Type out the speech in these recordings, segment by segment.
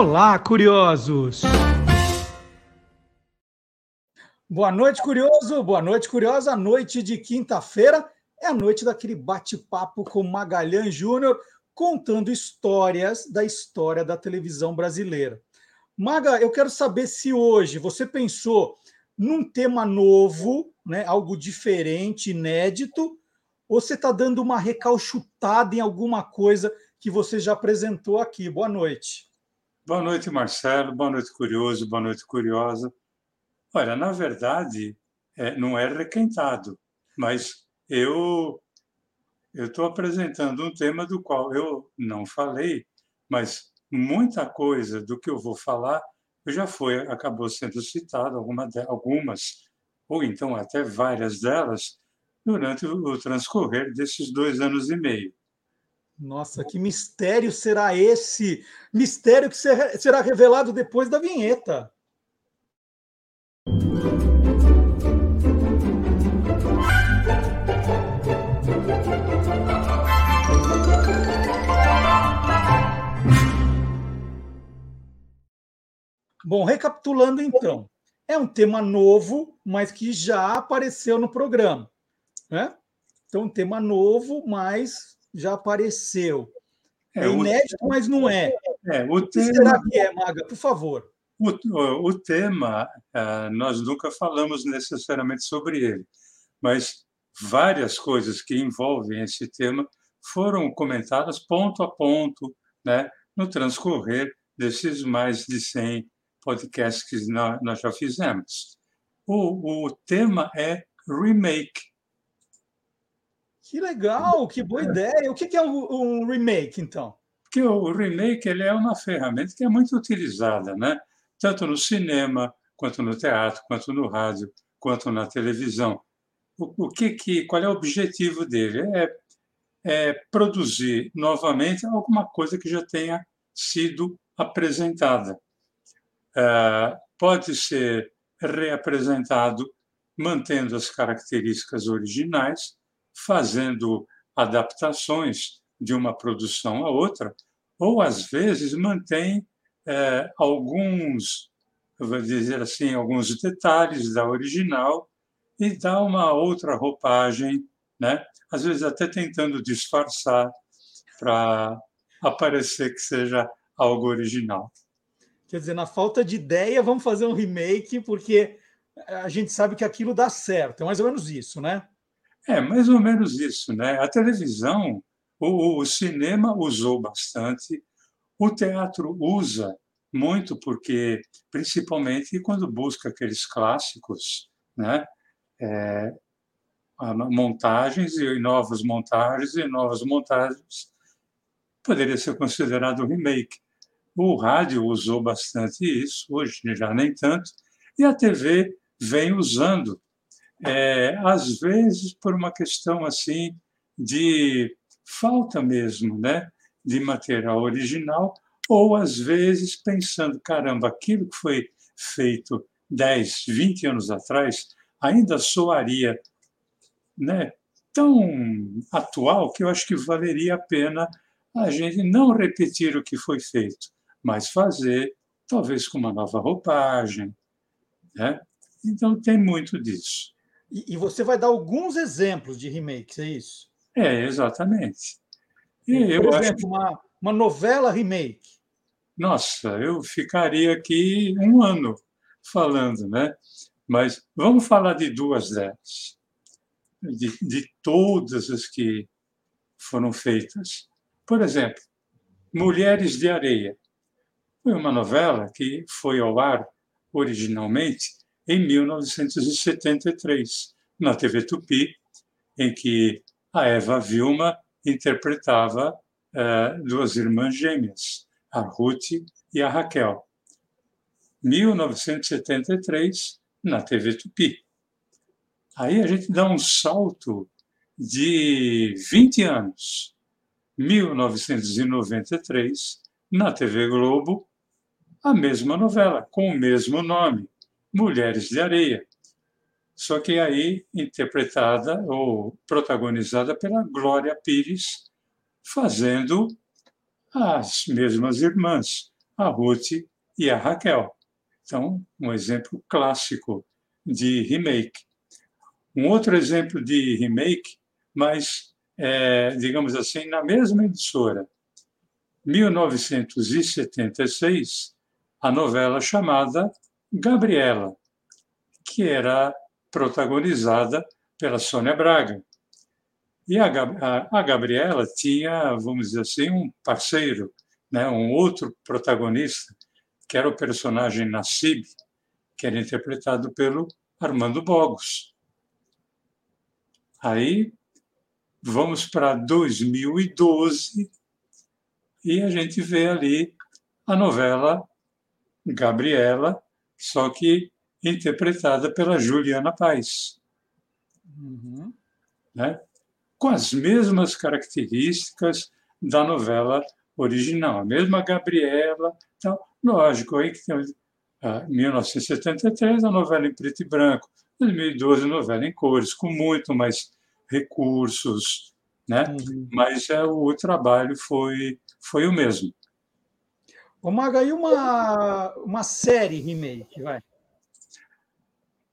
Olá, curiosos! Boa noite, curioso! Boa noite, curiosa! A noite de quinta-feira é a noite daquele bate-papo com Magalhães Júnior, contando histórias da história da televisão brasileira. Maga, eu quero saber se hoje você pensou num tema novo, né, algo diferente, inédito, ou você está dando uma recalchutada em alguma coisa que você já apresentou aqui. Boa noite. Boa noite, Marcelo. Boa noite, curioso. Boa noite, curiosa. Olha, na verdade, é, não é requentado, mas eu eu estou apresentando um tema do qual eu não falei, mas muita coisa do que eu vou falar já foi acabou sendo citado alguma algumas ou então até várias delas durante o transcorrer desses dois anos e meio. Nossa, que mistério será esse? Mistério que será revelado depois da vinheta. Bom, recapitulando então, é um tema novo, mas que já apareceu no programa, né? Então, um tema novo, mas já apareceu. É, é inédito, o... mas não é. é o, tema... que será que é, Maga? Por favor. O, o tema, ah, nós nunca falamos necessariamente sobre ele, mas várias coisas que envolvem esse tema foram comentadas ponto a ponto né, no transcorrer desses mais de 100 podcasts que nós já fizemos. O, o tema é remake. Que legal, que boa ideia. O que é um, remake, então? Porque o remake ele é uma ferramenta que é muito utilizada, né? tanto no cinema, quanto no teatro, quanto no rádio, quanto na televisão. O, o que, que, qual é o objetivo dele? É, é produzir novamente alguma coisa que já tenha sido apresentada. É, pode ser reapresentado mantendo as características originais, fazendo adaptações de uma produção a outra, ou às vezes mantém é, alguns, vou dizer assim, alguns detalhes da original e dá uma outra roupagem, né? Às vezes até tentando disfarçar para aparecer que seja algo original. Quer dizer, na falta de ideia, vamos fazer um remake, porque a gente sabe que aquilo dá certo. É mais ou menos isso, né? É, mais ou menos isso, né? A televisão, o, o cinema usou bastante, o teatro usa muito porque, principalmente quando busca aqueles clássicos, né? É, montagens e novas montagens e novas montagens poderia ser considerado um remake. O rádio usou bastante isso, hoje já nem tanto, e a TV vem usando é, às vezes por uma questão assim de falta mesmo, né, de material original, ou às vezes pensando, caramba, aquilo que foi feito 10, 20 anos atrás ainda soaria, né, tão atual que eu acho que valeria a pena a gente não repetir o que foi feito, mas fazer talvez com uma nova roupagem, né? Então tem muito disso. E, e, você vai dar alguns exemplos de remakes, é isso? É, exatamente. E Por eu exemplo, acho... uma, uma novela remake. Nossa, eu ficaria aqui um ano falando, né? Mas vamos falar de duas delas, de, de todas as que foram feitas. Por exemplo, Mulheres de Areia. Foi uma novela que foi ao ar originalmente em 1973, na TV Tupi, em que a Eva Vilma interpretava uh, duas irmãs gêmeas, a Ruth e a Raquel. 1973, na TV Tupi. Aí a gente dá um salto de 20 anos. 1993, na TV Globo, a mesma novela, com o mesmo nome, Mulheres de Areia. Só que aí interpretada ou protagonizada pela Glória Pires, fazendo as mesmas irmãs, a Ruth e a Raquel. Então, um exemplo clássico de remake. Um outro exemplo de remake, mas, é, digamos assim, na mesma emissora. 1976, a novela chamada Gabriela, que era protagonizada pela Sônia Braga. E a, a, a Gabriela tinha, vamos dizer assim, um parceiro, né, um outro protagonista, que era o personagem Nassib, que era interpretado pelo Armando Bogos. Aí vamos para 2012 e a gente vê ali a novela Gabriela, só que interpretada pela Juliana Paz. Uhum. Né? Com as mesmas características da novela original, a mesma Gabriela. Então, lógico, aí que tem 1973, a novela em preto e branco. 2012, a novela em cores, com muito mais recursos, né? Uhum. Mas é, o trabalho foi, foi o mesmo. Ô, Maga, e uma, uma série remake, vai?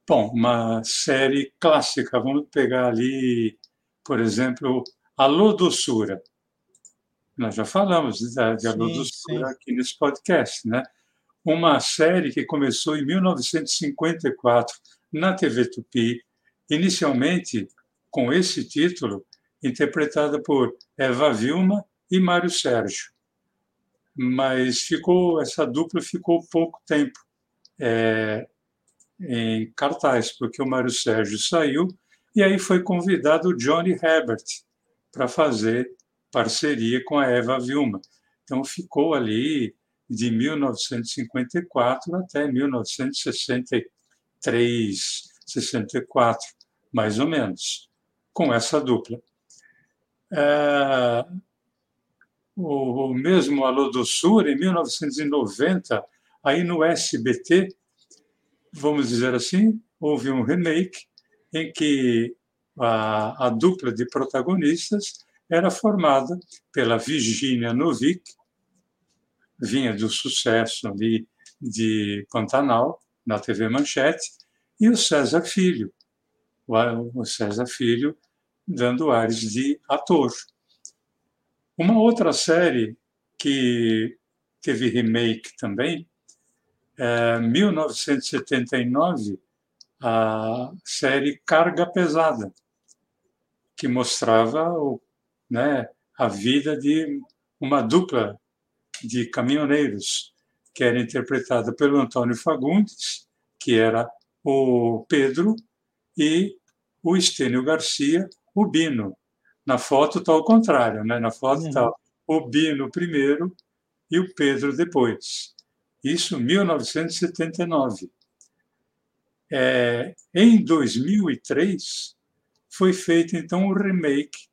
Bom, uma série clássica. Vamos pegar ali, por exemplo, Alô Doçura. Nós já falamos de, de Alô sim, Doçura sim. aqui nesse podcast, né? Uma série que começou em 1954 na TV Tupi, inicialmente com esse título, interpretada por Eva Vilma e Mário Sérgio mas ficou essa dupla ficou pouco tempo é, em cartaz, porque o Mário Sérgio saiu e aí foi convidado o Johnny Herbert para fazer parceria com a Eva Vilma. Então ficou ali de 1954 até 1963, 64, mais ou menos, com essa dupla. É, o, o mesmo Alô Doçura, em 1990, aí no SBT, vamos dizer assim, houve um remake em que a, a dupla de protagonistas era formada pela Virginia Novick, vinha do sucesso ali de Pantanal, na TV Manchete, e o César Filho, o César Filho dando ares de ator. Uma outra série que teve remake também, é 1979, a série Carga Pesada, que mostrava o, né, a vida de uma dupla de caminhoneiros, que era interpretada pelo Antônio Fagundes, que era o Pedro, e o Estênio Garcia, o Bino, na foto está ao contrário, né? Na foto está uhum. o Bino primeiro e o Pedro depois. Isso em 1979. É, em 2003, foi feito então o remake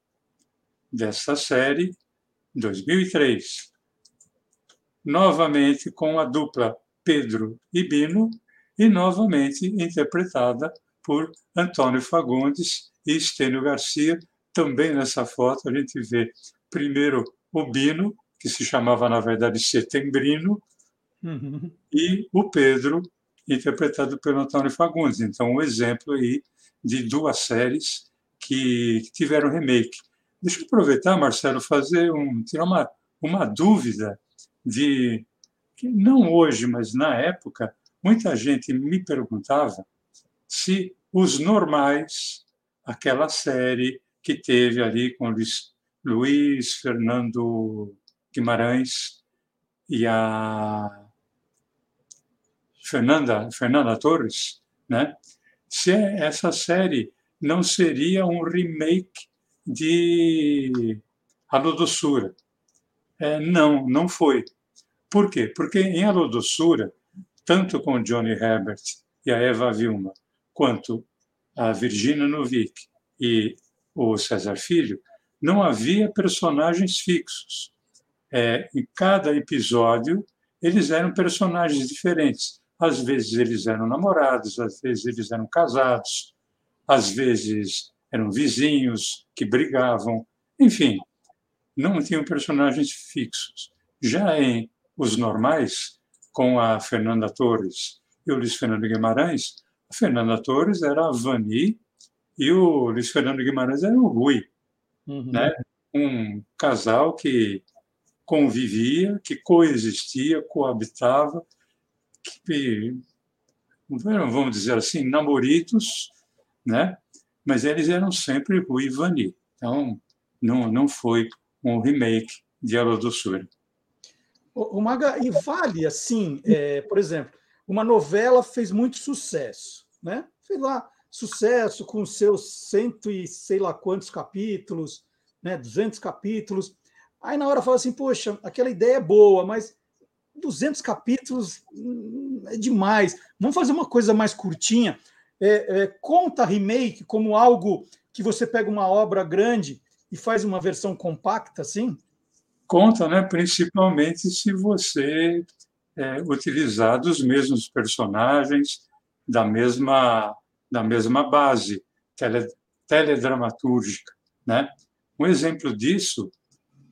dessa série, 2003. Novamente com a dupla Pedro e Bino, e novamente interpretada por Antônio Fagundes e Estênio Garcia, também nessa foto a gente vê primeiro o Bino, que se chamava na verdade Setembrino, uhum. e o Pedro, interpretado pelo Antônio Fagundes. Então, um exemplo aí de duas séries que tiveram remake. Deixa eu aproveitar, Marcelo, fazer um tirar uma, uma dúvida de que não hoje, mas na época, muita gente me perguntava se os normais, aquela série que teve ali com Luiz, Luiz Fernando Guimarães e a Fernanda, Fernanda Torres, né? Se essa série não seria um remake de Alô Doçura. É, não, não foi. Por quê? Porque em Alô Doçura, tanto com Johnny Herbert e a Eva Vilma, quanto a Virginia Novick e o César Filho, não havia personagens fixos. É, em cada episódio, eles eram personagens diferentes. Às vezes eles eram namorados, às vezes eles eram casados, às vezes eram vizinhos que brigavam, enfim, não tinham personagens fixos. Já em Os Normais, com a Fernanda Torres e o Luiz Fernando Guimarães, a Fernanda Torres era a Vani e o Luiz Fernando Guimarães era o Rui. Uhum. Né? Um casal que convivia, que coexistia, coabitava, que, vamos dizer assim, namoritos, né? mas eles eram sempre Rui e Vani. Então, não, não foi um remake de Ela Doçura. O, o Maga, e vale assim, é, por exemplo, uma novela fez muito sucesso, né? Fez lá sucesso com seus cento e sei lá quantos capítulos, né? 200 capítulos. Aí na hora fala assim, poxa, aquela ideia é boa, mas 200 capítulos hum, é demais. Vamos fazer uma coisa mais curtinha. É, é, conta remake como algo que você pega uma obra grande e faz uma versão compacta, assim? Conta, né? Principalmente se você é, utilizar dos mesmos personagens, da mesma da mesma base tele, teledramatúrgica, né? Um exemplo disso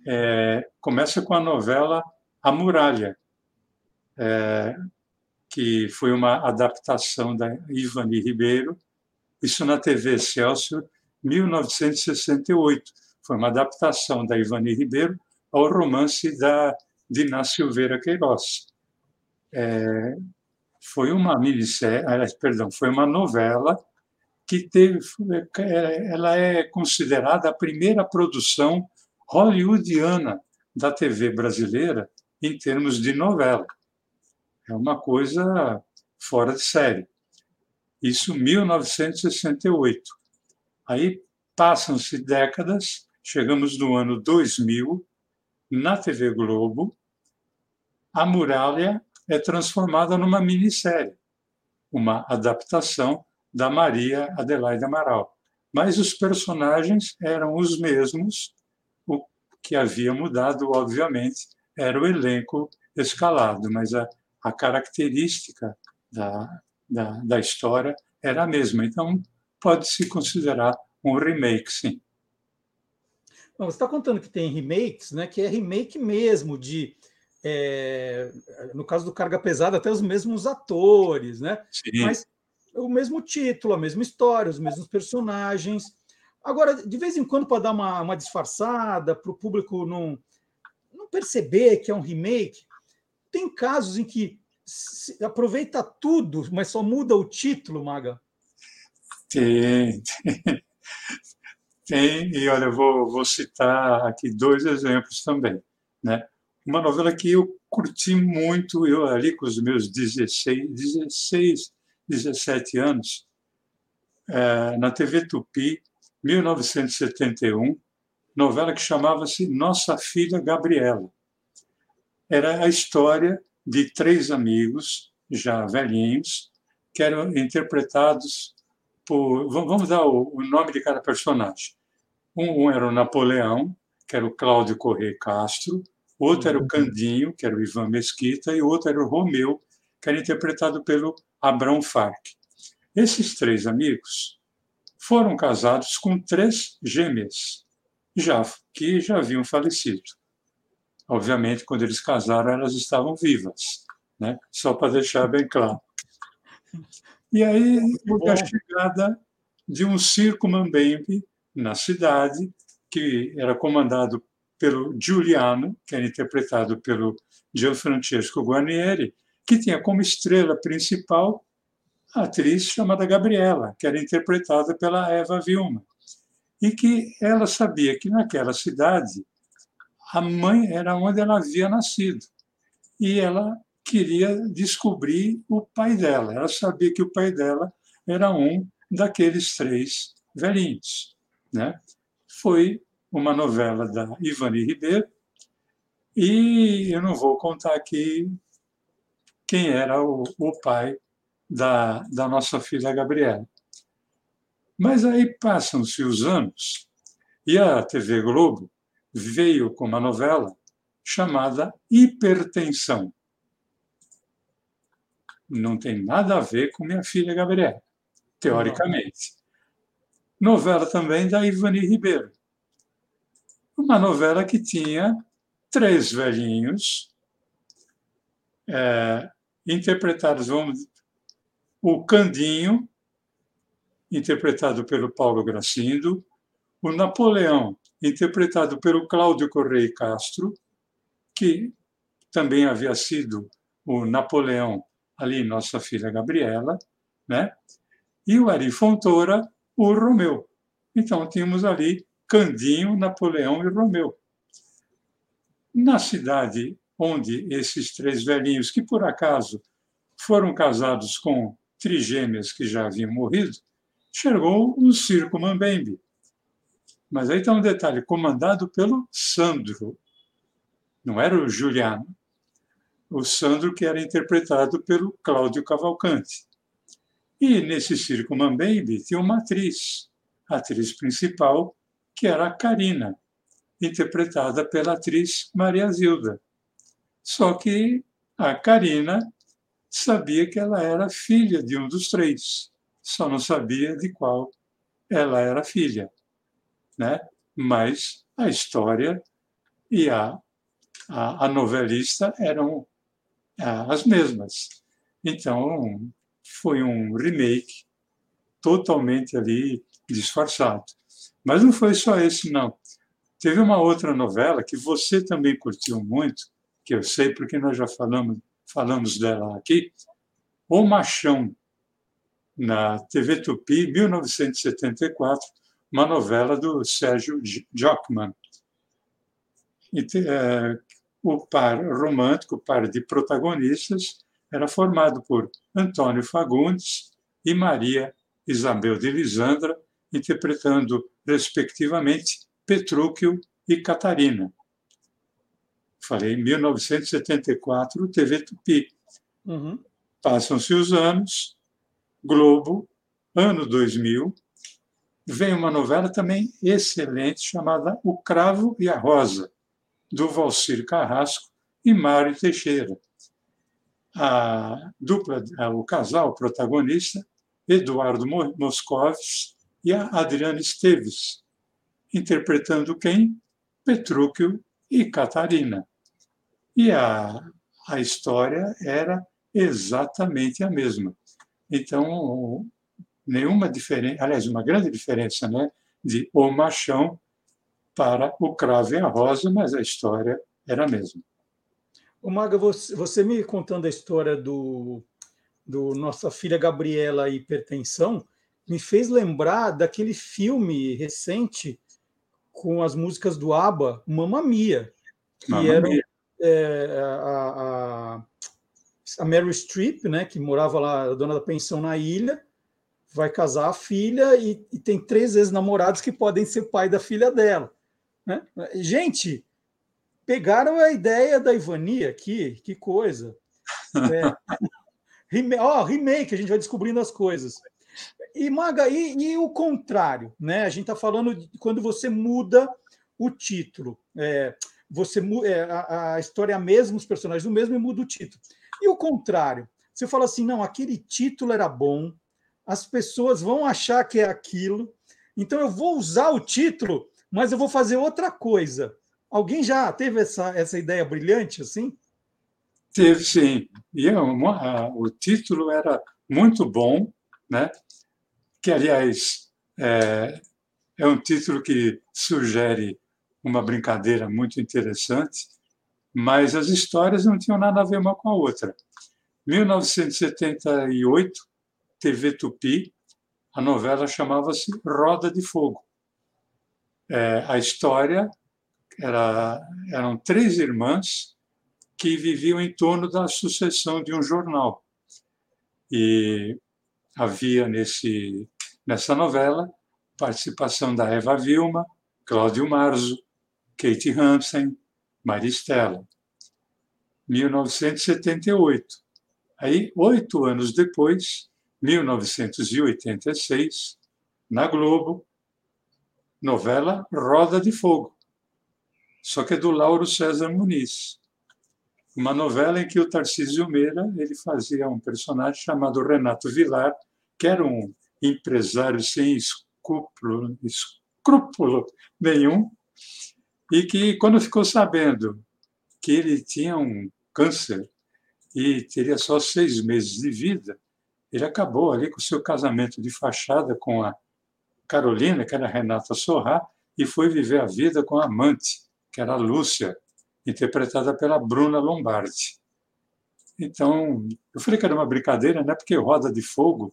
é, começa com a novela A Muralha, é, que foi uma adaptação da Ivani Ribeiro, isso na TV Celso, 1968. Foi uma adaptação da Ivani Ribeiro ao romance da Diná Silveira Queiroz. É, foi uma minissérie, perdão, foi uma novela que teve, ela é considerada a primeira produção hollywoodiana da TV brasileira em termos de novela. É uma coisa fora de série. Isso 1968. Aí passam-se décadas, chegamos no ano 2000, na TV Globo, a muralha é transformada numa minissérie, uma adaptação da Maria Adelaide Amaral. Mas os personagens eram os mesmos, o que havia mudado, obviamente, era o elenco escalado, mas a, a característica da, da, da história era a mesma. Então, pode-se considerar um remake, sim. Você está contando que tem remakes, né? Que é remake mesmo de, é, no caso do Carga Pesada, até os mesmos atores, né? Sim. Mas o mesmo título, a mesma história, os mesmos personagens. Agora, de vez em quando, para dar uma, uma disfarçada, para o público não, não perceber que é um remake, tem casos em que aproveita tudo, mas só muda o título, Maga? Tem, tem. tem e olha, eu vou, vou citar aqui dois exemplos também. Né? Uma novela que eu curti muito, eu ali com os meus 16, 16 17 anos, é, na TV Tupi, 1971, novela que chamava-se Nossa Filha Gabriela. Era a história de três amigos, já velhinhos, que eram interpretados por. Vamos dar o nome de cada personagem. Um, era o Napoleão, que era o Cláudio Corrêa Castro, outro era o uhum. Candinho, que era o Ivan Mesquita, e o outro era o Romeu, que era interpretado pelo Abrão Farc. Esses três amigos foram casados com três gêmeas, já que já haviam falecido. Obviamente, quando eles casaram, elas estavam vivas, né? só para deixar bem claro. E aí houve a chegada de um circo mambembe na cidade, que era comandado pelo Giuliano, que era interpretado pelo Gianfrancesco Guarnieri, que tinha como estrela principal a atriz chamada Gabriela, que era interpretada pela Eva Vilma, e que ela sabia que naquela cidade a mãe era onde ela havia nascido, e ela queria descobrir o pai dela. Ela sabia que o pai dela era um daqueles três velhinhos. Né? Foi uma novela da Ivani Ribeiro, e eu não vou contar aqui quem era o, o pai da, da nossa filha Gabriela. Mas aí passam-se os anos e a TV Globo veio com uma novela chamada Hipertensão. Não tem nada a ver com minha filha Gabriela, teoricamente. Novela também da Ivani Ribeiro. Uma novela que tinha três velhinhos é, interpretados, vamos o Candinho, interpretado pelo Paulo Gracindo, o Napoleão, interpretado pelo Cláudio Correia Castro, que também havia sido o Napoleão ali, nossa filha Gabriela, né? e o Ari Fontoura, o Romeu. Então, tínhamos ali Candinho, Napoleão e Romeu. Na cidade onde esses três velhinhos, que por acaso foram casados com trigêmeas que já haviam morrido, chegou o Circo Mambembe. Mas aí está um detalhe, comandado pelo Sandro, não era o Juliano, o Sandro que era interpretado pelo Cláudio Cavalcante. E nesse Circo Mambembe tinha uma atriz, a atriz principal, que era a Karina, interpretada pela atriz Maria Zilda. Só que a Karina sabia que ela era filha de um dos três, só não sabia de qual ela era filha, né? Mas a história e a, a, a novelista eram as mesmas. Então, foi um remake totalmente ali disfarçado. Mas não foi só esse, não. Teve uma outra novela que você também curtiu muito, que eu sei porque nós já falamos falamos dela aqui, O Machão, na TV Tupi, 1974, uma novela do Sérgio Jockman. É, o par romântico, o par de protagonistas, era formado por Antônio Fagundes e Maria Isabel de Lisandra, interpretando, respectivamente, Petrúquio e Catarina falei, em 1974, TV Tupi. Uhum. Passam-se os anos, Globo, ano 2000, vem uma novela também excelente chamada O Cravo e a Rosa, do Valcir Carrasco e Mário Teixeira. A dupla, o casal protagonista, Eduardo Moscovis e a Adriana Esteves, interpretando quem? Petrúquio e Catarina. E a, a história era exatamente a mesma. Então, nenhuma diferença, aliás, uma grande diferença né, de O Machão para O Cravo e a Rosa, mas a história era a mesma. O Maga, você, você me contando a história do, do nossa filha Gabriela Hipertensão, me fez lembrar daquele filme recente com as músicas do ABBA, Mamma Mia, que Mamma era Mia é, a, a, a Mary Streep, né, que morava lá, a dona da pensão na ilha, vai casar a filha e, e, tem três ex-namorados que podem ser pai da filha dela. Né? Gente, pegaram a ideia da Ivania aqui, que coisa. É, oh, remake, a gente vai descobrindo as coisas. E, Maga, e, e o contrário, né? A gente está falando de quando você muda o título. É, você é, a, a história é a mesma, os personagens o mesmo e muda o título. E o contrário, você fala assim, não, aquele título era bom, as pessoas vão achar que é aquilo, então eu vou usar o título, mas eu vou fazer outra coisa. Alguém já teve essa, essa ideia brilhante assim? Teve sim. E é o título era muito bom, né? Que, aliás, é, é um título que sugere uma brincadeira muito interessante, mas as histórias não tinham nada a ver uma com a outra. 1978, TV Tupi, a novela chamava-se Roda de Fogo. É, a história era, eram três irmãs que viviam em torno da sucessão de um jornal. E havia nesse, nessa novela participação da Eva Vilma, Cláudio Marzo, Kate Hansen, Maristela. 1978. Aí, oito anos depois, 1986, na Globo, novela Roda de Fogo, só que é do Lauro César Muniz. Uma novela em que o Tarcísio Meira ele fazia um personagem chamado Renato Vilar, que era um empresário sem escrúpulo, escrúpulo nenhum, e que, quando ficou sabendo que ele tinha um câncer, e teria só seis meses de vida, ele acabou ali com o seu casamento de fachada com a Carolina, que era Renata Sorrá, e foi viver a vida com a amante, que era a Lúcia, interpretada pela Bruna Lombardi. Então, eu falei que era uma brincadeira, né? porque Roda de Fogo,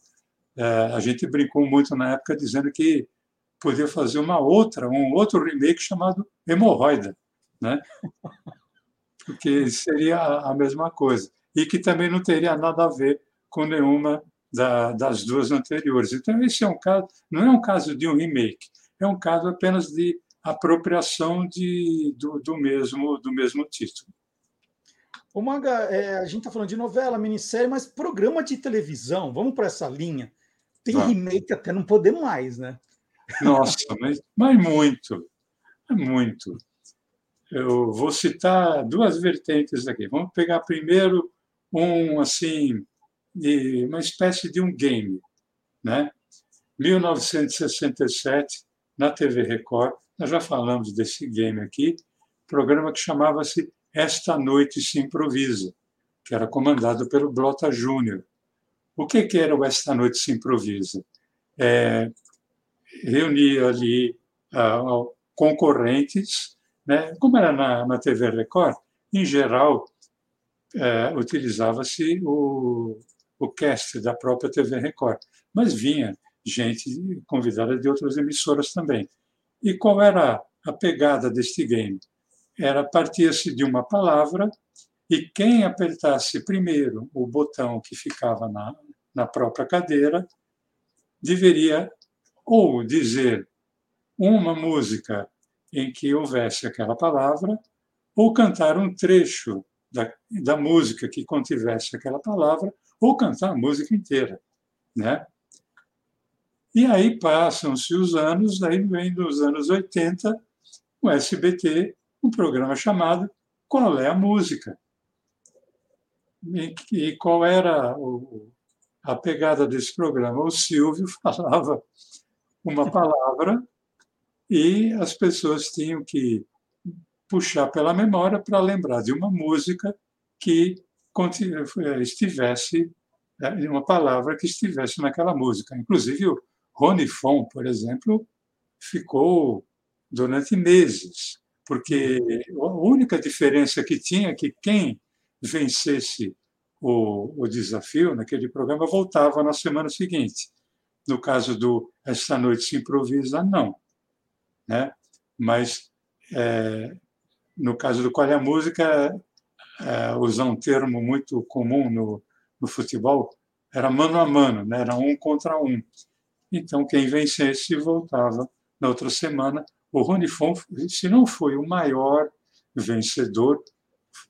a gente brincou muito na época dizendo que podia fazer uma outra, um outro remake chamado Hemorroida, né? porque seria a mesma coisa. E que também não teria nada a ver com nenhuma da, das duas anteriores. Então, esse é um caso, não é um caso de um remake, é um caso apenas de apropriação de, do, do, mesmo, do mesmo título. O Maga, é, a gente está falando de novela, minissérie, mas programa de televisão, vamos para essa linha. Tem ah. remake até não poder mais, né? Nossa, mas, mas muito, muito. Eu vou citar duas vertentes aqui. Vamos pegar primeiro um assim de uma espécie de um game, né? 1967 na TV Record, nós já falamos desse game aqui, programa que chamava-se Esta Noite se Improvisa, que era comandado pelo Blota Júnior. O que, que era o Esta Noite se Improvisa? É, ali uh, concorrentes, né? como era na, na TV Record, em geral, uh, utilizava-se o, o cast da própria TV Record, mas vinha gente convidada de outras emissoras também. E qual era a pegada deste game? Era partir-se de uma palavra e quem apertasse primeiro o botão que ficava na, na própria cadeira deveria ou dizer uma música em que houvesse aquela palavra, ou cantar um trecho da, da música que contivesse aquela palavra, ou cantar a música inteira. Né? E aí passam-se os anos, aí vem dos anos 80, o SBT, um programa chamado Qual é a Música? E, e qual era o, a pegada desse programa? O Silvio falava uma palavra e as pessoas tinham que puxar pela memória para lembrar de uma música que estivesse, né, uma palavra que estivesse naquela música. Inclusive, o Rony Fon, por exemplo, ficou durante meses, porque a única diferença que tinha é que quem vencesse o, o desafio naquele programa voltava na semana seguinte. No caso do Esta Noite se Improvisa, não. Né? Mas, é, no caso do Qual é a Música, é, usar um termo muito comum no, no futebol, era mano a mano, né? era um contra um. Então, quem vencesse voltava na outra semana. O Rony Fon, se não foi o maior vencedor,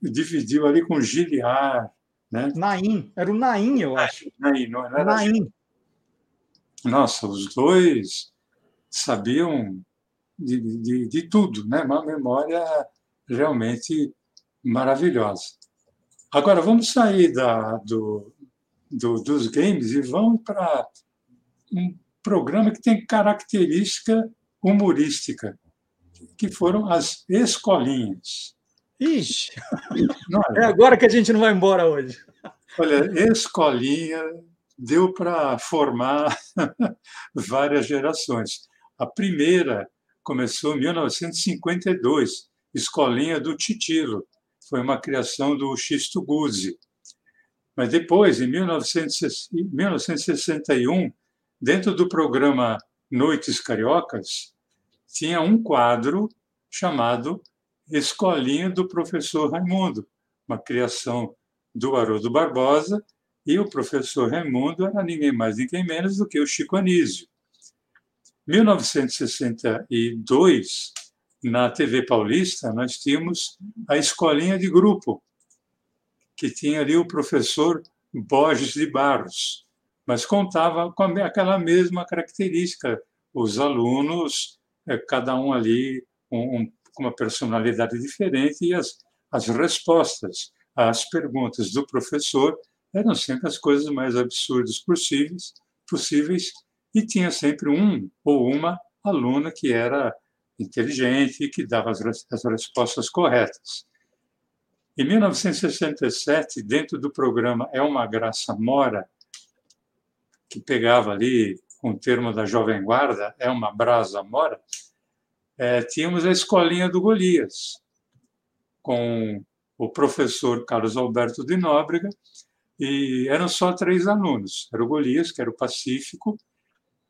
dividiu ali com Giliar. Né? Naim, era o Naim, eu acho. Naim, não, não era Naim. Nossa, os dois sabiam de, de, de tudo, né? uma memória realmente maravilhosa. Agora, vamos sair da, do, do, dos games e vamos para um programa que tem característica humorística, que foram as escolinhas. Ixi, é? é agora que a gente não vai embora hoje. Olha, escolinha deu para formar várias gerações. A primeira começou em 1952, Escolinha do Titilo. Foi uma criação do Xisto Guzzi. Mas depois, em 1961, Dentro do programa Noites Cariocas, tinha um quadro chamado Escolinha do Professor Raimundo, uma criação do Haroldo Barbosa, e o professor Raimundo era ninguém mais, ninguém menos do que o Chico Anísio. 1962, na TV Paulista, nós tínhamos a escolinha de grupo, que tinha ali o professor Borges de Barros mas contava com aquela mesma característica. Os alunos, é, cada um ali com uma personalidade diferente, e as, as respostas às perguntas do professor eram sempre as coisas mais absurdas possíveis, possíveis e tinha sempre um ou uma aluna que era inteligente e que dava as, as respostas corretas. Em 1967, dentro do programa É uma Graça Mora, que pegava ali o termo da Jovem Guarda, É uma Brasa Mora, é, tínhamos a escolinha do Golias, com o professor Carlos Alberto de Nóbrega, e eram só três alunos. Era o Golias, que era o Pacífico,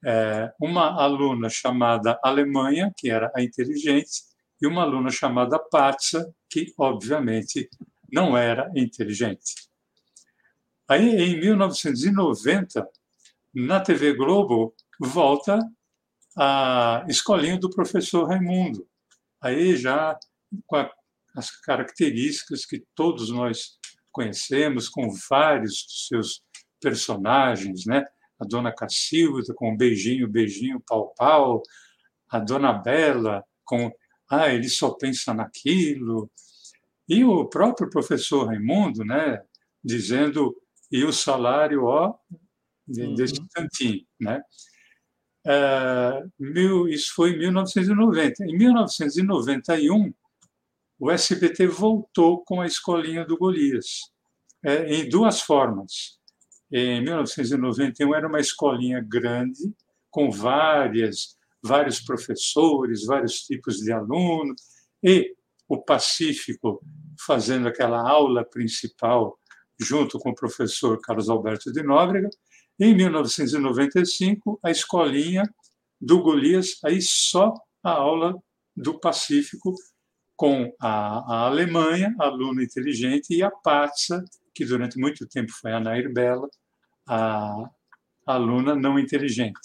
é, uma aluna chamada Alemanha, que era a inteligente, e uma aluna chamada Patsa, que, obviamente, não era inteligente. Aí, em 1990, na TV Globo, volta a escolinha do professor Raimundo. Aí já com a, as características que todos nós conhecemos, com vários dos seus personagens, né? A dona Cacilda com beijinho, beijinho, pau, pau, a dona Bela com ah, ele só pensa naquilo. E o próprio professor Raimundo, né, dizendo, e o salário, ó, desse uhum. tantinho, né? É, mil, isso foi em 1990. Em 1991, o SBT voltou com a escolinha do Golias, é, em duas formas. Em 1991 era uma escolinha grande, com várias vários professores, vários tipos de alunos, e o Pacífico fazendo aquela aula principal junto com o professor Carlos Alberto de Nóbrega. Em 1995, a escolinha do Golias, aí só a aula do Pacífico com a, a Alemanha, aluno inteligente, e a Patsa, que durante muito tempo foi a Nair Bela, a aluna não inteligente.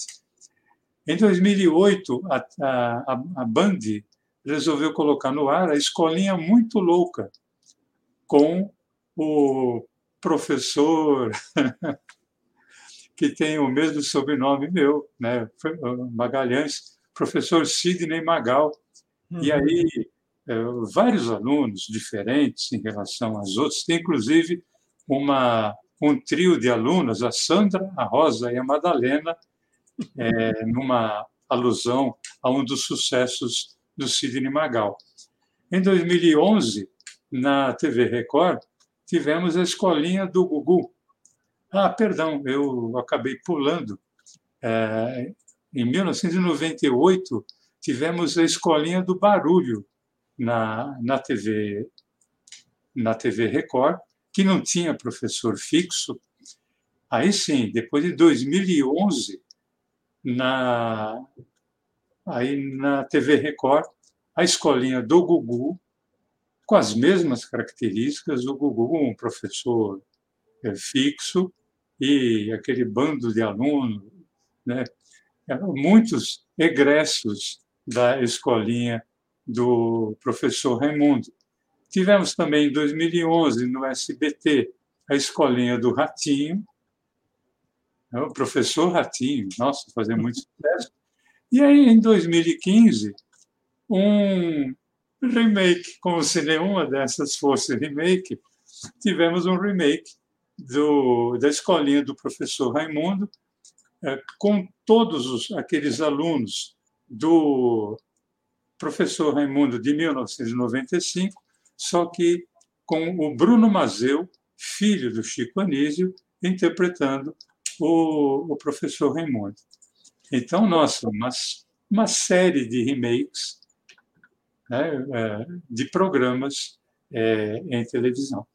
Em 2008, a, a, a Band resolveu colocar no ar a Escolinha Muito Louca, com o professor que tem o mesmo sobrenome meu, né? Magalhães, professor Sidney Magal. Uhum. E aí, é, vários alunos diferentes em relação aos outros, tem inclusive uma, um trio de alunas, a Sandra, a Rosa e a Madalena, é, numa alusão a um dos sucessos do Sidney Magal. Em 2011, na TV Record, tivemos a escolinha do Gugu. Ah, perdão, eu acabei pulando. É, em 1998, tivemos a escolinha do Barulho na, na TV na TV Record, que não tinha professor fixo. Aí sim, depois de 2011, na, aí na TV Record, a escolinha do Gugu, com as mesmas características, o Gugu, um professor é, fixo, e aquele bando de alunos, né? muitos egressos da escolinha do professor Raimundo. Tivemos também em 2011, no SBT, a escolinha do Ratinho, é o professor Ratinho, nossa, fazia muito sucesso. E aí, em 2015, um remake, como se nenhuma dessas fosse remake, tivemos um remake do, da escolinha do professor Raimundo, é, com todos os, aqueles alunos do professor Raimundo de 1995, só que com o Bruno Mazeu, filho do Chico Anísio, interpretando o, o professor Raimundo. Então, nossa, uma, uma série de remakes né, é, de programas é, em televisão.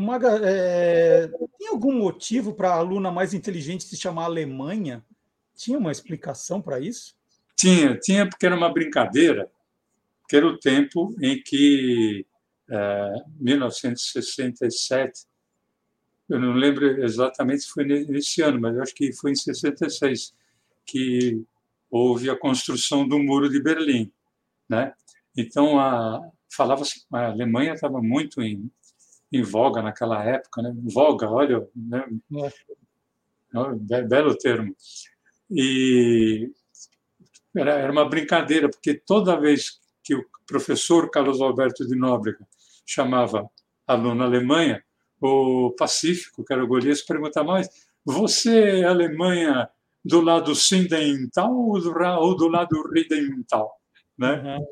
Maga, é, tem algum motivo para a aluna mais inteligente se chamar Alemanha? Tinha uma explicação para isso? Tinha, tinha porque era uma brincadeira, que era o tempo em que, é, 1967, eu não lembro exatamente se foi nesse ano, mas acho que foi em 66 que houve a construção do Muro de Berlim, né? Então a falava a Alemanha estava muito em, em voga naquela época, né? Voga, olha, né? É. belo termo. E era, era uma brincadeira porque toda vez que o professor Carlos Alberto de Nóbrega chamava aluno Alemanha, o Pacífico, que era o Golias, pergunta mais: você é Alemanha do lado ocidental ou do, ou do lado oriental? Né? Uhum.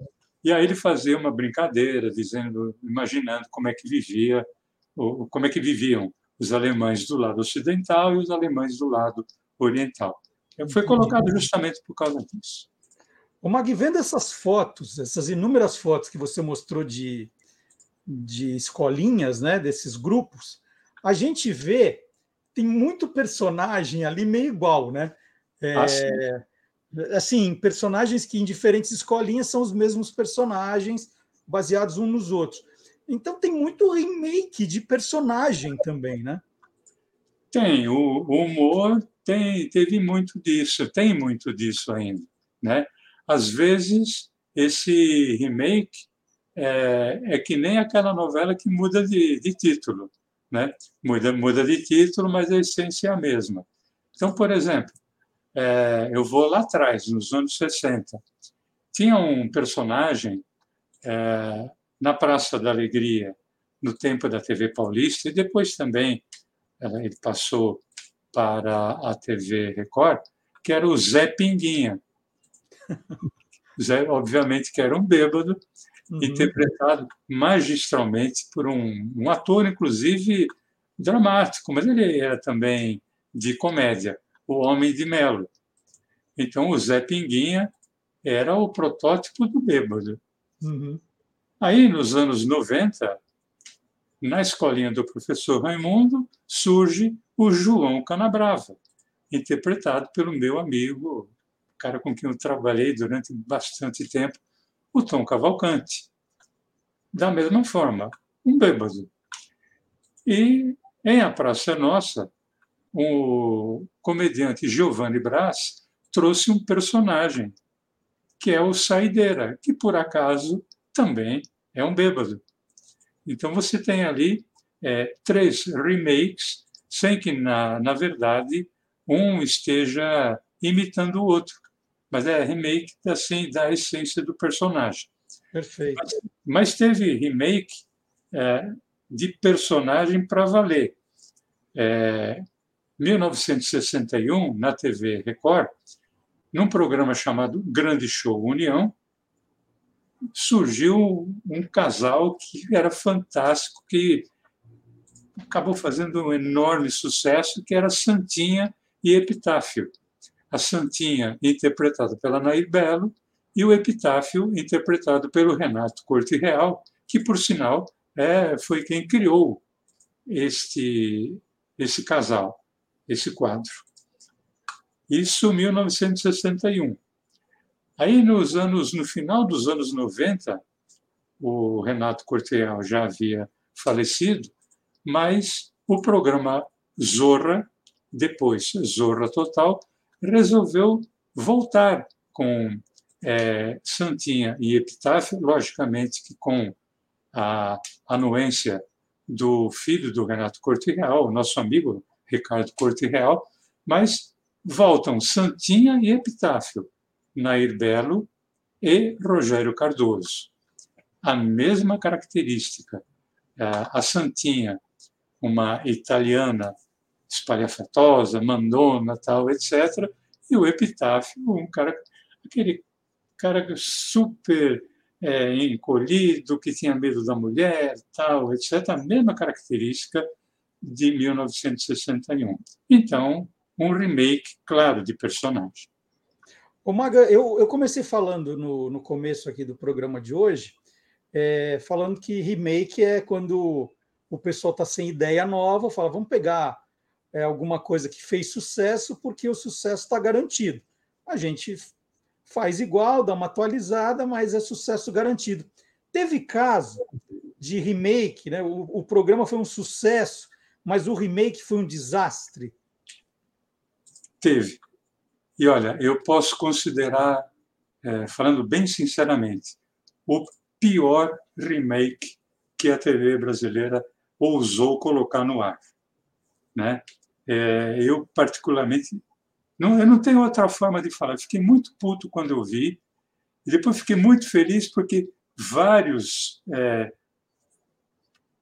E aí ele fazia uma brincadeira, dizendo, imaginando como é que vivia, como é que viviam os alemães do lado ocidental e os alemães do lado oriental. Foi colocado justamente por causa disso. O Mag, vendo essas fotos, essas inúmeras fotos que você mostrou de, de escolinhas, né, desses grupos, a gente vê tem muito personagem ali meio igual, né? É, ah, assim, personagens que em diferentes escolinhas são os mesmos personagens, baseados uns nos outros. Então tem muito remake de personagem também, né? Tem, o, humor tem, teve muito disso, tem muito disso ainda, né? Às vezes esse remake é, é que nem aquela novela que muda de, de título, né? Muda, muda de título, mas a essência é a mesma. Então, por exemplo, é, eu vou lá atrás, nos anos 60, tinha um personagem é, na Praça da Alegria, no tempo da TV Paulista, e depois também é, ele passou para a TV Record, que era o Zé Pinguinha. Zé, obviamente, que era um bêbado, uhum. interpretado magistralmente por um, um ator, inclusive dramático, mas ele era também de comédia, o Homem de Melo. Então, o Zé Pinguinha era o protótipo do bêbado. Uhum. Aí, nos anos 90, na escolinha do professor Raimundo, surge o João Canabrava, interpretado pelo meu amigo, cara com quem eu trabalhei durante bastante tempo, o Tom Cavalcante. Da mesma forma, um bêbado. E em A Praça Nossa, o comediante Giovanni Brás trouxe um personagem, que é o Saideira, que por acaso também é um bêbado. Então você tem ali é, três remakes, sem que, na, na verdade, um esteja imitando o outro. Mas é remake assim, da essência do personagem. Perfeito. Mas, mas teve remake é, de personagem para valer. É, 1961, na TV Record, num programa chamado Grande Show União, surgiu um casal que era fantástico, que acabou fazendo um enorme sucesso, que era Santinha e Epitáfio. A Santinha, interpretada pela Nair Belo, e o Epitáfio, interpretado pelo Renato Corte Real, que, por sinal, é, foi quem criou este, esse casal, esse quadro. Isso em 1961. Aí, nos anos, no final dos anos 90, o Renato Corteal já havia falecido, mas o programa Zorra, depois Zorra Total, resolveu voltar com é, Santinha e Epitáfio, logicamente que com a anuência do filho do Renato Corte Real, nosso amigo Ricardo Corte Real, mas voltam Santinha e Epitáfio, Nair Belo e Rogério Cardoso. A mesma característica. A Santinha, uma italiana espalhafatosa, mandona, tal, etc. E o Epitáfio, um cara, aquele cara super é, encolhido, que tinha medo da mulher, tal, etc. A mesma característica de 1961. Então, um remake, claro, de personagem. Ô Maga, eu, eu comecei falando no, no começo aqui do programa de hoje, é, falando que remake é quando o pessoal está sem ideia nova, fala, vamos pegar é, alguma coisa que fez sucesso, porque o sucesso está garantido. A gente faz igual, dá uma atualizada, mas é sucesso garantido. Teve caso de remake, né? o, o programa foi um sucesso, mas o remake foi um desastre? Teve. E olha, eu posso considerar, é, falando bem sinceramente, o pior remake que a TV brasileira ousou colocar no ar. Né? É, eu, particularmente, não, eu não tenho outra forma de falar. fiquei muito puto quando eu vi, e depois fiquei muito feliz porque vários, é,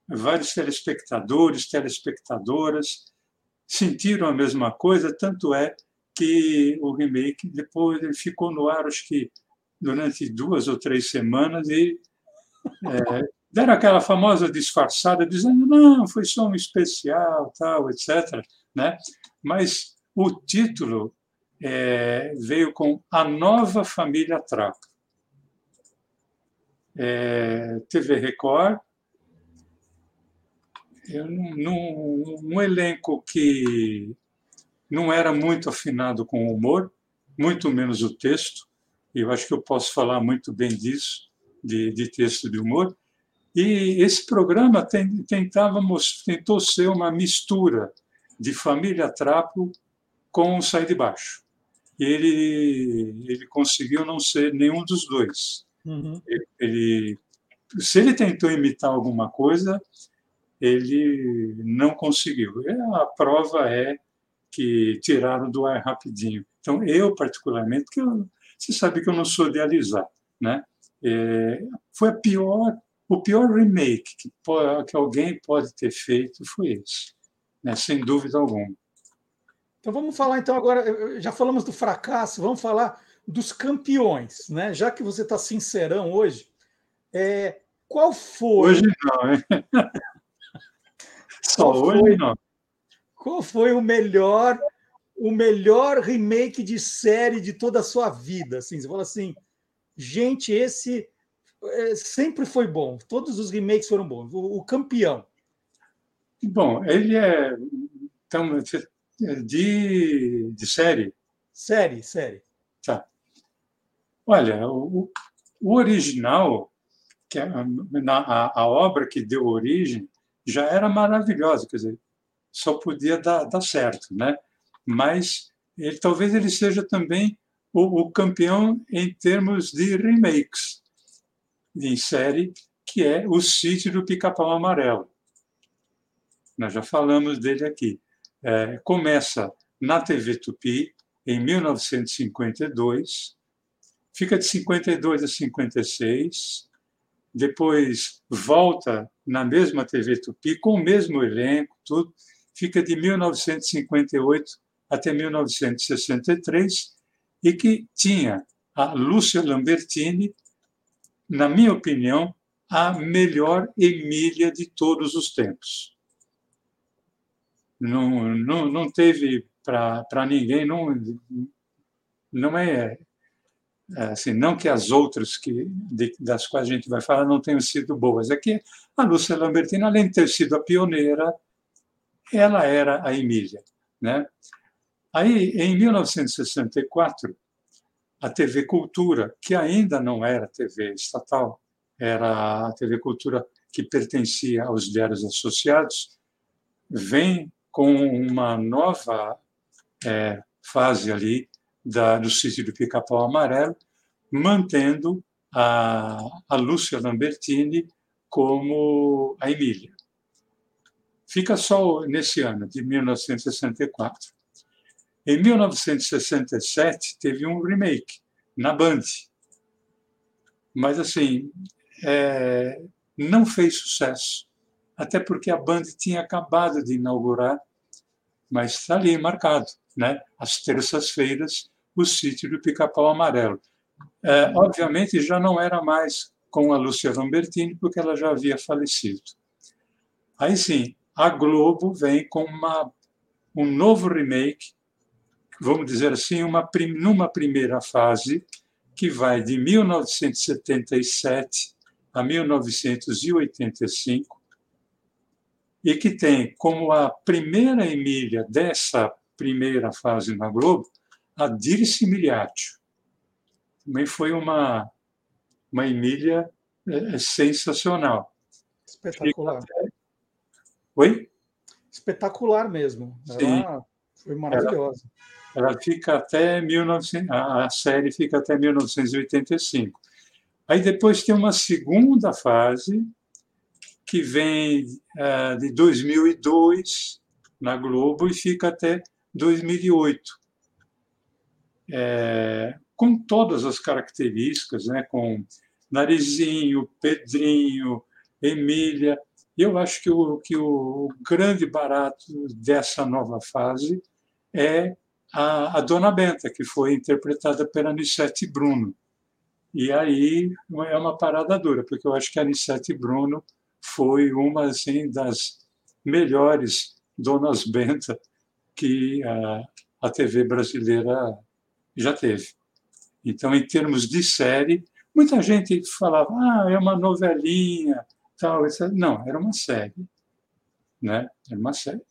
vários telespectadores, telespectadoras sentiram a mesma coisa, tanto é que o remake depois ele ficou no ar, acho que durante duas ou três semanas e é, deram aquela famosa disfarçada, dizendo não, foi só um especial, tal, etc. Né? Mas o título é, veio com A Nova Família Trapo. É, TV Record, num, num elenco que não era muito afinado com o humor, muito menos o texto, e eu acho que eu posso falar muito bem disso, de, de texto de humor. E esse programa tem, tentávamos, tentou ser uma mistura de Família Trapo com Sai de Baixo. Ele, ele conseguiu não ser nenhum dos dois. Uhum. Ele, se ele tentou imitar alguma coisa, ele não conseguiu. A prova é que tiraram do ar rapidinho. Então, eu, particularmente, que eu, você sabe que eu não sou de alisar, né? É, foi a pior, o pior remake que, que alguém pode ter feito foi esse, né? sem dúvida alguma. Então vamos falar então agora, já falamos do fracasso, vamos falar dos campeões, né? Já que você está sincerão hoje, é, qual foi? Hoje não, hein? Só hoje foi, não. Qual foi o melhor, o melhor remake de série de toda a sua vida? Assim, você fala assim, gente, esse é, sempre foi bom. Todos os remakes foram bons. O, o campeão. Bom, ele é então, de, de série. Série, série. Tá. Olha, o, o original, que é a, a obra que deu origem, já era maravilhosa. Quer dizer, só podia dar, dar certo, né? Mas ele, talvez ele seja também o, o campeão em termos de remakes em série, que é o Sítio do Pica-Pau Amarelo. Nós já falamos dele aqui. É, começa na TV Tupi, em 1952, fica de 52 a 56, depois volta na mesma TV Tupi, com o mesmo elenco, tudo, fica de 1958 até 1963 e que tinha a Lúcia Lambertini, na minha opinião, a melhor Emília de todos os tempos. Não, não, não teve para ninguém, não, não é assim, não que as outras que de, das quais a gente vai falar não tenham sido boas, é que a Lúcia Lambertini, além de ter sido a pioneira, ela era a Emília. Né? Aí, em 1964, a TV Cultura, que ainda não era TV estatal, era a TV Cultura que pertencia aos diários associados, vem com uma nova é, fase ali da, do sítio do Pica-Pau Amarelo, mantendo a, a Lúcia Lambertini como a Emília. Fica só nesse ano, de 1964. Em 1967, teve um remake na Band. Mas, assim, é, não fez sucesso. Até porque a Band tinha acabado de inaugurar, mas está ali marcado, né? às terças-feiras, o sítio do Pica-Pau Amarelo. É, obviamente, já não era mais com a Lúcia Lambertini, porque ela já havia falecido. Aí sim, a Globo vem com uma, um novo remake, vamos dizer assim, uma, numa primeira fase, que vai de 1977 a 1985, e que tem como a primeira Emília dessa primeira fase na Globo a Dirce Miliaccio. Também foi uma, uma Emília é, sensacional. Espetacular. Oi? Espetacular mesmo. Ela foi maravilhosa. Ela, ela fica até 1900, a série fica até 1985. Aí depois tem uma segunda fase que vem uh, de 2002 na Globo e fica até 2008. É, com todas as características, né, com Narizinho, Pedrinho, Emília, eu acho que o, que o grande barato dessa nova fase é a, a Dona Benta, que foi interpretada pela Nissete Bruno. E aí é uma parada dura, porque eu acho que a Anissete Bruno foi uma assim, das melhores donas benta que a, a TV brasileira já teve. Então, em termos de série, muita gente falava, ah, é uma novelinha, tal. Não, era uma série. Né? Era uma série.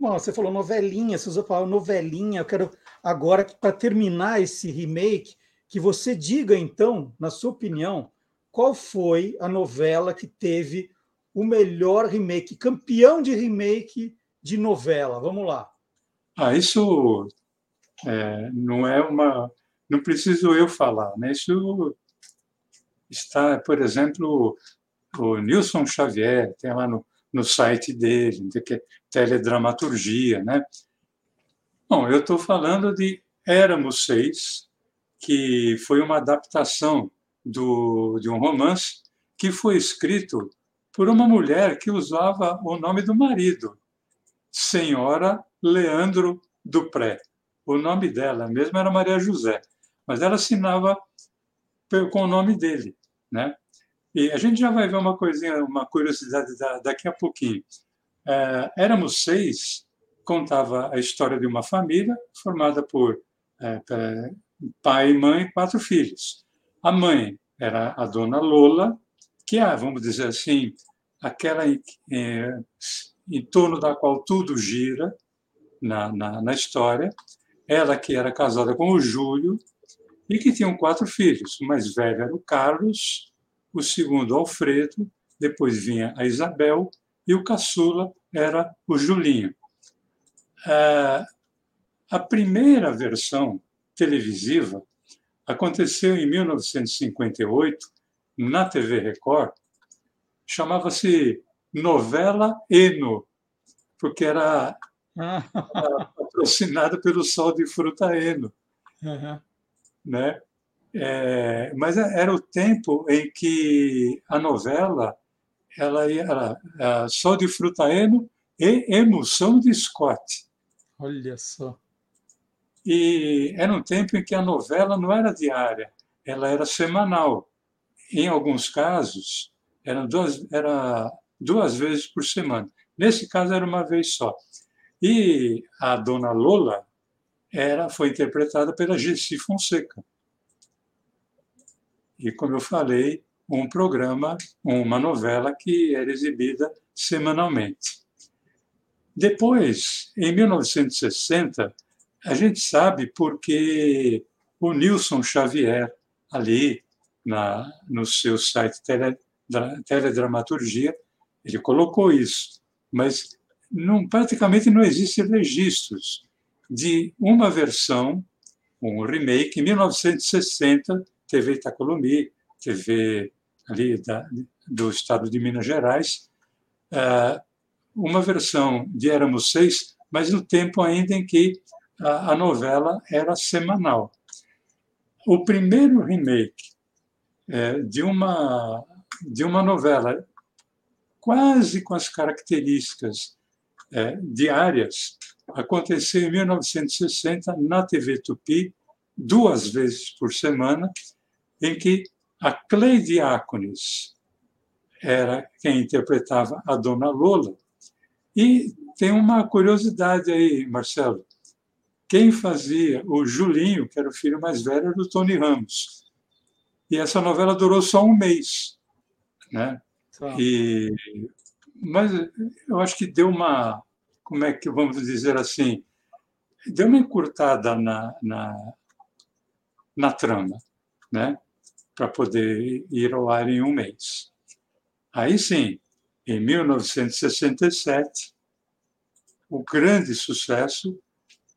Bom, você falou novelinha, você usou a palavra novelinha. Eu quero agora, para terminar esse remake, que você diga, então, na sua opinião, qual foi a novela que teve o melhor remake, campeão de remake de novela? Vamos lá. Ah, isso é, não é uma. Não preciso eu falar, né? Isso está, por exemplo, o Nilson Xavier, tem lá no, no site dele, que é teledramaturgia, né? Bom, eu estou falando de Éramos Seis, que foi uma adaptação do, de um romance que foi escrito por uma mulher que usava o nome do marido, Senhora Leandro Dupré. O nome dela mesmo era Maria José, mas ela assinava com o nome dele, né? E a gente já vai ver uma coisinha, uma curiosidade daqui a pouquinho. É, Éramos seis contava a história de uma família formada por é, pai, mãe e quatro filhos. A mãe era a dona Lola, que é, vamos dizer assim, aquela em, é, em torno da qual tudo gira na, na, na história. Ela que era casada com o Júlio e que tinham quatro filhos. O mais velho era o Carlos, o segundo Alfredo, depois vinha a Isabel e o caçula era o Julinho. É, a primeira versão televisiva aconteceu em 1958 na TV Record, chamava-se Novela Eno, porque era, era patrocinada pelo Sol de Fruta Eno. Uhum. Né? É, mas era o tempo em que a novela ela era, era Sol de Fruta Eno e Emoção de Scott. Olha só. E era um tempo em que a novela não era diária, ela era semanal. Em alguns casos, eram duas, era duas vezes por semana. Nesse caso, era uma vez só. E a dona Lola era, foi interpretada pela Gessi Fonseca. E, como eu falei, um programa, uma novela que era exibida semanalmente. Depois, em 1960, a gente sabe porque o Nilson Xavier, ali na, no seu site tele, Teledramaturgia, ele colocou isso, mas não, praticamente não existem registros de uma versão, um remake, em 1960, TV Itacolomi, TV ali da, do estado de Minas Gerais, eh, uma versão de Éramos Seis, mas no tempo ainda em que a, a novela era semanal. O primeiro remake é, de, uma, de uma novela quase com as características é, diárias aconteceu em 1960 na TV Tupi, duas vezes por semana, em que a Cleide Diácones era quem interpretava a Dona Lola. E tem uma curiosidade aí, Marcelo. Quem fazia o Julinho, que era o filho mais velho, era do Tony Ramos. E essa novela durou só um mês. Né? E, mas eu acho que deu uma, como é que vamos dizer assim, deu uma encurtada na, na, na trama, né? para poder ir ao ar em um mês. Aí sim, em 1967, o grande sucesso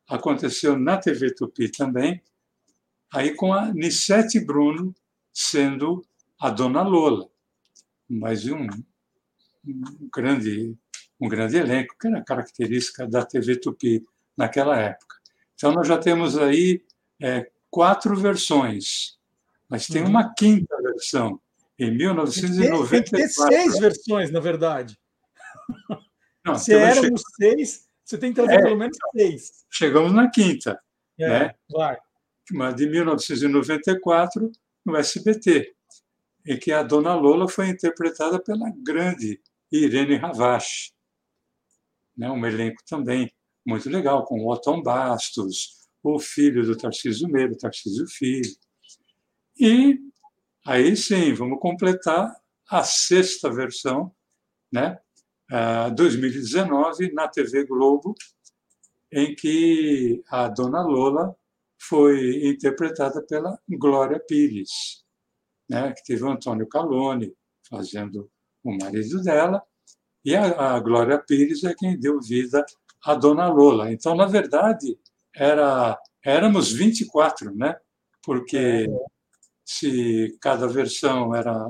aconteceu na TV Tupi também, aí com a Nissete Bruno sendo a Dona Lola, mas um, um grande um grande elenco, que era característica da TV Tupi naquela época. Então, nós já temos aí é, quatro versões, mas tem uma uhum. quinta versão, em 1994. Tem que ter seis versões, na verdade. Não, Se então éramos che... seis, você tem que trazer é, pelo menos seis. Chegamos na quinta. É, né? Uma de 1994, no SBT, em que a Dona Lola foi interpretada pela grande Irene Ravache. Né? Um elenco também muito legal, com o Otton Bastos, o filho do Tarcísio Meiro, Tarcísio Filho. E aí sim, vamos completar a sexta versão, né? 2019, na TV Globo, em que a Dona Lola foi interpretada pela Glória Pires, né? que teve o Antônio Calone fazendo o marido dela, e a, a Glória Pires é quem deu vida à Dona Lola. Então, na verdade, era éramos 24, né? Porque se cada versão era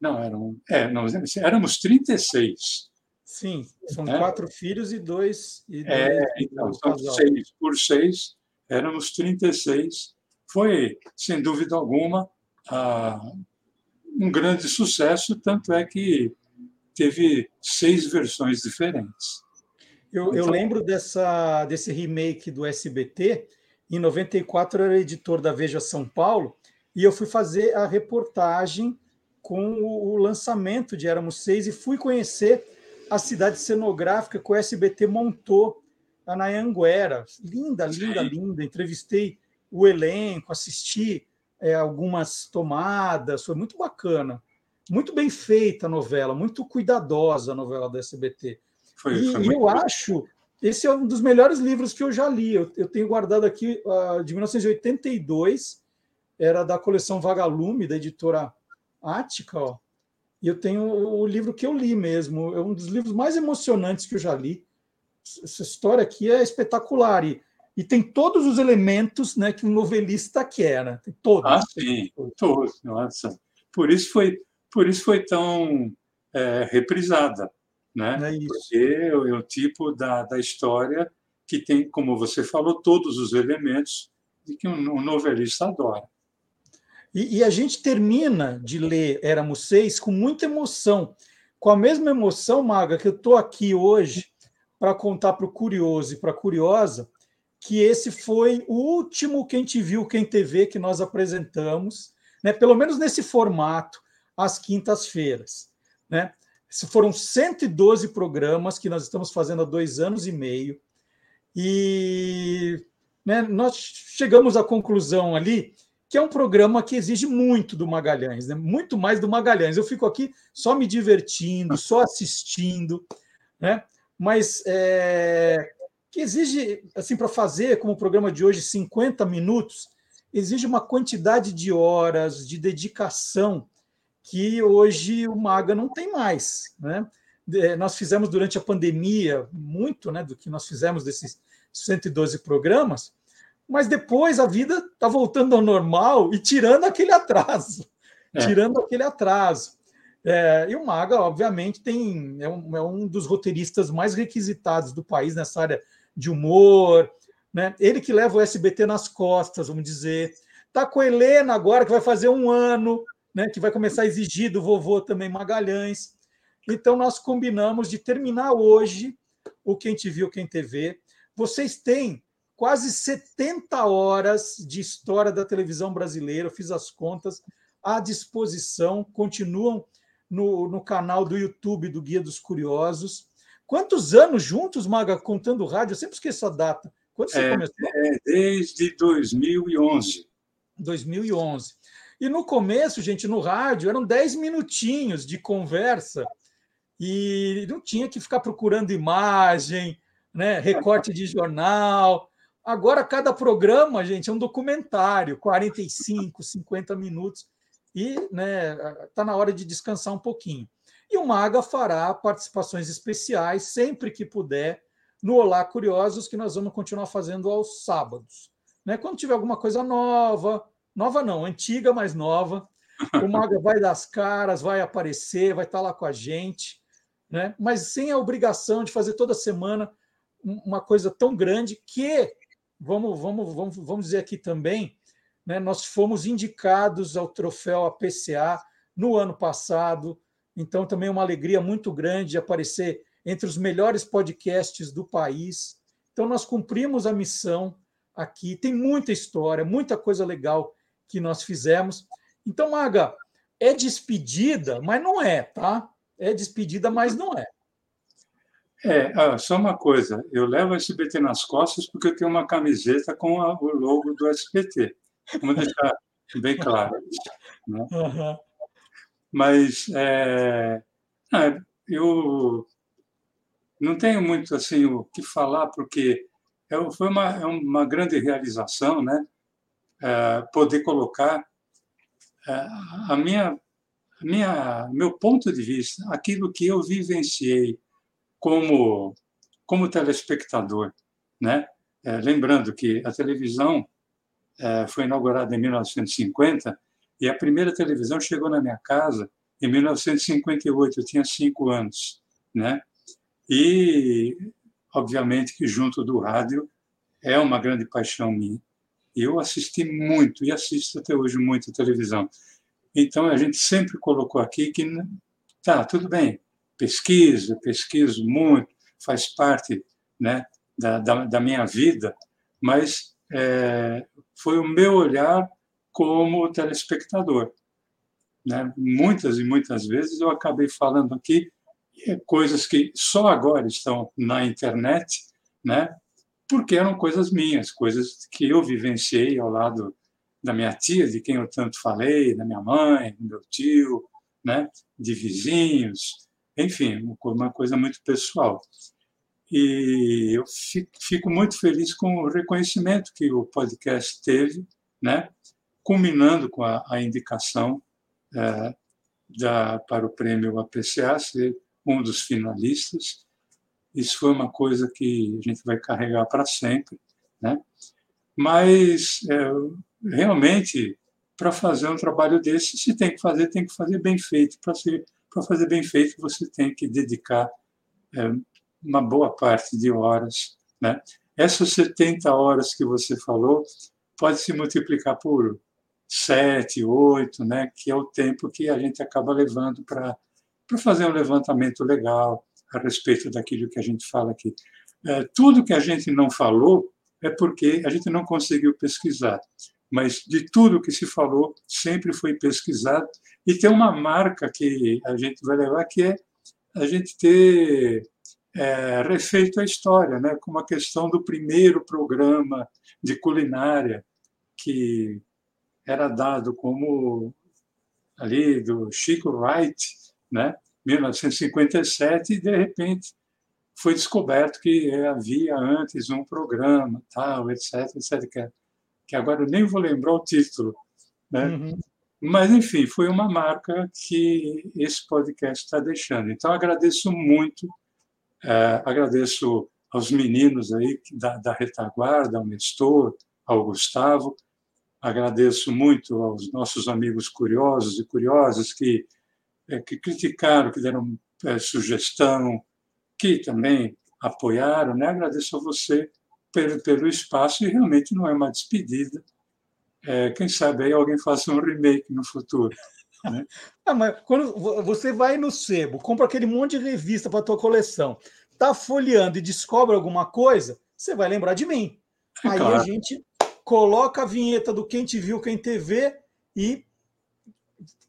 não, eram, é, não, éramos 36. Sim, são é. quatro filhos e dois. E é, dois é, então, são seis por seis, éramos 36. Foi, sem dúvida alguma, um grande sucesso, tanto é que teve seis versões diferentes. Eu, eu, lembro dessa, desse remake do SBT. Em 94 eu era editor da Veja São Paulo e eu fui fazer a reportagem com o, o lançamento de Éramos Seis e fui conhecer a cidade cenográfica que o SBT montou na Anguera. Linda, linda, linda. Entrevistei o elenco, assisti é, algumas tomadas, foi muito bacana. Muito bem feita a novela, muito cuidadosa a novela do SBT. Foi, e, foi eu acho, esse é um dos melhores livros que eu já li. Eu, eu tenho guardado aqui uh, de 1982, era da coleção Vagalume, da editora Ática, ó. E eu tenho o livro que eu li mesmo, é um dos livros mais emocionantes que eu já li. Essa história aqui é espetacular e, e tem todos os elementos né, que um novelista quer, né? Tem todos. Ah, sim, todos. Nossa. Por isso foi, por isso foi tão é, reprisada né? É Porque é o tipo da, da história que tem, como você falou, todos os elementos de que um, um novelista adora. E, e, a gente termina de ler Éramos Seis com muita emoção, com a mesma emoção, Maga, que eu estou aqui hoje para contar para o curioso e para a curiosa que esse foi o último Quem Te Viu, Quem TV que nós apresentamos, né? pelo menos nesse formato, às quintas-feiras. Né? Foram 112 programas que nós estamos fazendo há dois anos e meio. E né, nós chegamos à conclusão ali que é um programa que exige muito do Magalhães, né? muito mais do Magalhães. Eu fico aqui só me divertindo, só assistindo, né? mas é, que exige, assim, para fazer, como o programa de hoje, 50 minutos, exige uma quantidade de horas, de dedicação que hoje o Maga não tem mais. Né? Nós fizemos durante a pandemia muito né, do que nós fizemos desses 112 programas, mas depois a vida está voltando ao normal e tirando aquele atraso. É. Tirando aquele atraso. É, e o Maga, obviamente, tem é um, é um, dos roteiristas mais requisitados do país nessa área de humor. Né? Ele que leva o SBT nas costas, vamos dizer. Está com a Helena agora, que vai fazer um ano né, que vai começar a exigir do vovô também Magalhães. Então, nós combinamos de terminar hoje o Quem Te Viu, Quem TV. Vocês têm quase 70 horas de história da televisão brasileira, eu fiz as contas, à disposição, continuam no, no canal do YouTube do Guia dos Curiosos. Quantos anos juntos, Maga, contando rádio? Eu sempre esqueço a data. Quando você é, começou? É, desde 2011. 2011. E no começo, gente, no rádio, eram 10 minutinhos de conversa e não tinha que ficar procurando imagem, né, recorte de jornal. Agora, cada programa, gente, é um documentário, 45, 50 minutos, e está né, tá na hora de descansar um pouquinho. E o Maga fará participações especiais sempre que puder no Olá Curiosos, que nós vamos continuar fazendo aos sábados. Né? Quando tiver alguma coisa nova, Nova não, antiga, mas nova. O Maga vai das caras, vai aparecer, vai estar lá com a gente, né? mas sem a obrigação de fazer toda semana uma coisa tão grande que, vamos, vamos, vamos, vamos dizer aqui também, né? nós fomos indicados ao troféu APCA no ano passado, então também é uma alegria muito grande aparecer entre os melhores podcasts do país. Então nós cumprimos a missão aqui, tem muita história, muita coisa legal que nós fizemos. Então, Maga, é despedida, mas não é, tá? É despedida, mas não é. É, ah, só uma coisa, eu levo a SBT nas costas porque eu tenho uma camiseta com a, o logo do SBT. Vamos deixar bem claro. Né? Uhum. Mas é, ah, eu não tenho muito assim o que falar, porque é, foi uma, é uma grande realização, né? É, poder colocar é, a minha, a minha, meu ponto de vista, aquilo que eu vivenciei como, como telespectador. Né? É, lembrando que a televisão é, foi inaugurada em 1950 e a primeira televisão chegou na minha casa em 1958, eu tinha cinco anos. Né? E, obviamente, que junto do rádio é uma grande paixão minha. E eu assisti muito e assisto até hoje muito televisão. Então, a gente sempre colocou aqui que, tá, tudo bem, pesquiso, pesquiso muito, faz parte né, da, da, da minha vida, mas é, foi o meu olhar como telespectador. Né? Muitas e muitas vezes eu acabei falando aqui coisas que só agora estão na internet, né? porque eram coisas minhas, coisas que eu vivenciei ao lado da minha tia, de quem eu tanto falei, da minha mãe, do meu tio, né? de vizinhos, enfim, uma coisa muito pessoal. E eu fico muito feliz com o reconhecimento que o podcast teve, né? Culminando com a, a indicação é, da, para o prêmio APCA, ser um dos finalistas. Isso foi uma coisa que a gente vai carregar para sempre. Né? Mas, é, realmente, para fazer um trabalho desse, se tem que fazer, tem que fazer bem feito, para fazer bem feito, você tem que dedicar é, uma boa parte de horas. Né? Essas 70 horas que você falou pode se multiplicar por 7, 8, né? que é o tempo que a gente acaba levando para fazer um levantamento legal a respeito daquilo que a gente fala aqui. É, tudo que a gente não falou é porque a gente não conseguiu pesquisar mas de tudo que se falou sempre foi pesquisado e tem uma marca que a gente vai levar que é a gente ter é, refeito a história, né? como a questão do primeiro programa de culinária que era dado como ali do Chico Wright, né? 1957 e de repente foi descoberto que havia antes um programa, tal, etc, etc que agora eu nem vou lembrar o título, né? Uhum. Mas, enfim, foi uma marca que esse podcast está deixando. Então, agradeço muito, é, agradeço aos meninos aí da, da retaguarda, ao Nestor, ao Gustavo, agradeço muito aos nossos amigos curiosos e curiosas que, é, que criticaram, que deram é, sugestão, que também apoiaram. Né? Agradeço a você pelo, pelo espaço e realmente não é uma despedida. É, quem sabe aí alguém faça um remake no futuro. Né? ah, mas quando você vai no sebo, compra aquele monte de revista para a tua coleção, tá folheando e descobre alguma coisa, você vai lembrar de mim. É aí claro. a gente coloca a vinheta do Quem Te Viu, Quem TV e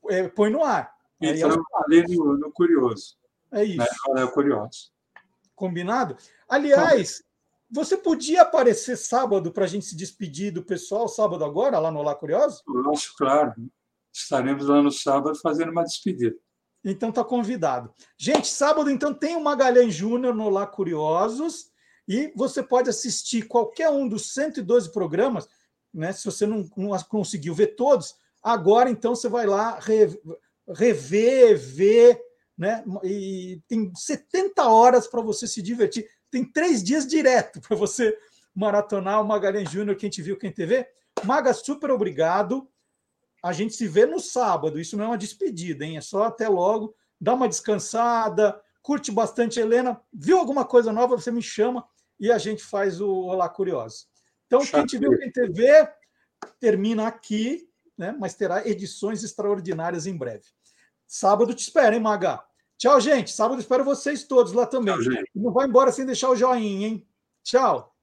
é, põe no ar. Então, eu ali no, no Curioso. É isso. Né? É o Curioso. Combinado? Aliás, você podia aparecer sábado para a gente se despedir do pessoal, sábado agora, lá no Olá Curioso? Nossa, claro. Estaremos lá no sábado fazendo uma despedida. Então tá convidado. Gente, sábado então tem o Magalhães Júnior no Olá Curiosos e você pode assistir qualquer um dos 112 programas, né? Se você não, não conseguiu ver todos, agora então você vai lá rever, ver, né? E tem 70 horas para você se divertir tem três dias direto para você maratonar o Magalhães Júnior, quem te viu, quem te vê. Maga, super obrigado. A gente se vê no sábado. Isso não é uma despedida, hein? É só até logo. Dá uma descansada, curte bastante, Helena. Viu alguma coisa nova? Você me chama e a gente faz o Olá Curioso. Então, quem te viu, quem te vê, termina aqui, né? Mas terá edições extraordinárias em breve. Sábado te espero, hein, Maga? Tchau, gente. Sábado espero vocês todos lá também. Tchau, Não vai embora sem deixar o joinha, hein? Tchau.